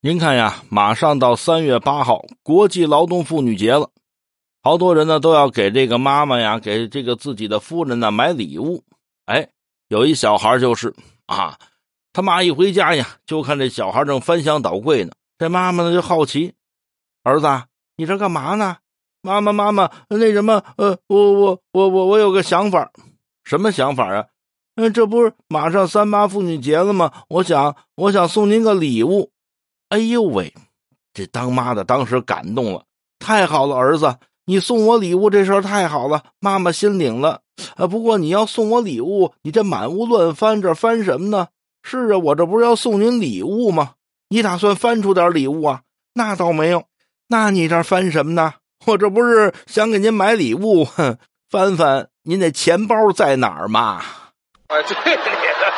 您看呀，马上到三月八号，国际劳动妇女节了，好多人呢都要给这个妈妈呀，给这个自己的夫人呢买礼物。哎，有一小孩就是啊，他妈一回家呀，就看这小孩正翻箱倒柜呢。这妈妈呢就好奇：“儿子，你这干嘛呢？”“妈妈，妈妈，那什么，呃，我我我我我有个想法，什么想法啊？嗯，这不是马上三八妇女节了吗？我想，我想送您个礼物。”哎呦喂，这当妈的当时感动了，太好了，儿子，你送我礼物这事儿太好了，妈妈心领了。啊，不过你要送我礼物，你这满屋乱翻，这翻什么呢？是啊，我这不是要送您礼物吗？你打算翻出点礼物啊？那倒没有，那你这翻什么呢？我这不是想给您买礼物，哼，翻翻您那钱包在哪儿嘛？哎，对你的。